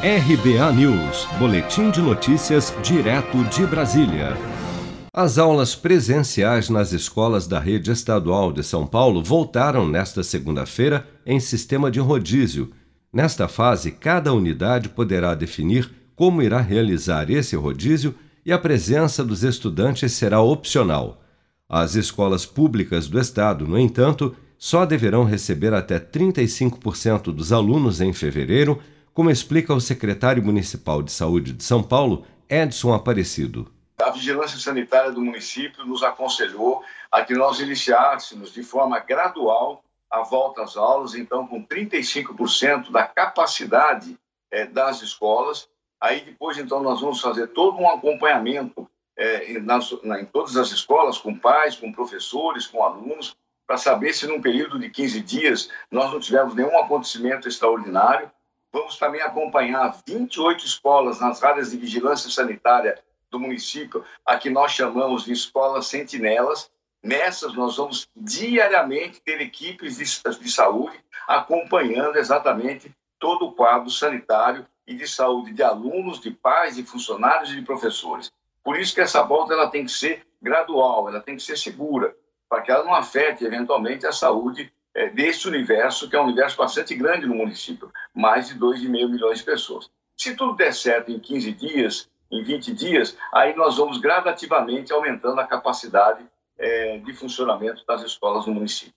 RBA News, Boletim de Notícias, direto de Brasília. As aulas presenciais nas escolas da rede estadual de São Paulo voltaram nesta segunda-feira em sistema de rodízio. Nesta fase, cada unidade poderá definir como irá realizar esse rodízio e a presença dos estudantes será opcional. As escolas públicas do estado, no entanto, só deverão receber até 35% dos alunos em fevereiro como explica o secretário municipal de saúde de São Paulo, Edson Aparecido. A vigilância sanitária do município nos aconselhou a que nós iniciássemos de forma gradual a volta às aulas, então com 35% da capacidade é, das escolas. Aí depois, então, nós vamos fazer todo um acompanhamento é, nas, na, em todas as escolas, com pais, com professores, com alunos, para saber se num período de 15 dias nós não tivermos nenhum acontecimento extraordinário Vamos também acompanhar 28 escolas nas áreas de vigilância sanitária do município, a que nós chamamos de escolas sentinelas. Nessas, nós vamos diariamente ter equipes de, de saúde acompanhando exatamente todo o quadro sanitário e de saúde de alunos, de pais, de funcionários e de professores. Por isso que essa volta ela tem que ser gradual, ela tem que ser segura, para que ela não afete eventualmente a saúde é, desse universo, que é um universo bastante grande no município, mais de 2,5 milhões de pessoas. Se tudo der certo em 15 dias, em 20 dias, aí nós vamos gradativamente aumentando a capacidade é, de funcionamento das escolas no município.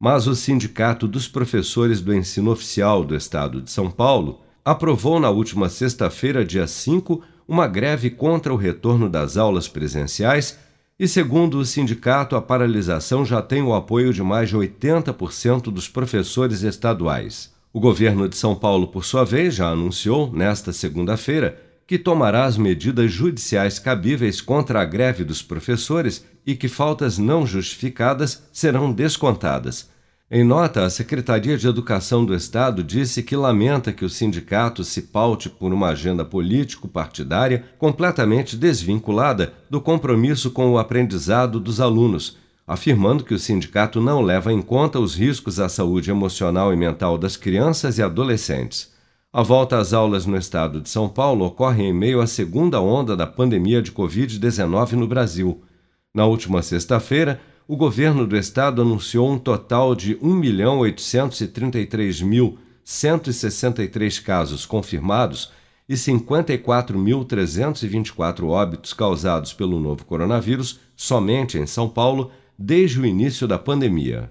Mas o Sindicato dos Professores do Ensino Oficial do Estado de São Paulo aprovou na última sexta-feira, dia 5, uma greve contra o retorno das aulas presenciais e segundo o sindicato, a paralisação já tem o apoio de mais de 80% dos professores estaduais. O governo de São Paulo, por sua vez, já anunciou, nesta segunda-feira, que tomará as medidas judiciais cabíveis contra a greve dos professores e que faltas não justificadas serão descontadas. Em nota, a Secretaria de Educação do Estado disse que lamenta que o sindicato se paute por uma agenda político-partidária completamente desvinculada do compromisso com o aprendizado dos alunos, afirmando que o sindicato não leva em conta os riscos à saúde emocional e mental das crianças e adolescentes. A volta às aulas no estado de São Paulo ocorre em meio à segunda onda da pandemia de Covid-19 no Brasil. Na última sexta-feira, o governo do estado anunciou um total de 1.833.163 casos confirmados e 54.324 óbitos causados pelo novo coronavírus somente em São Paulo desde o início da pandemia.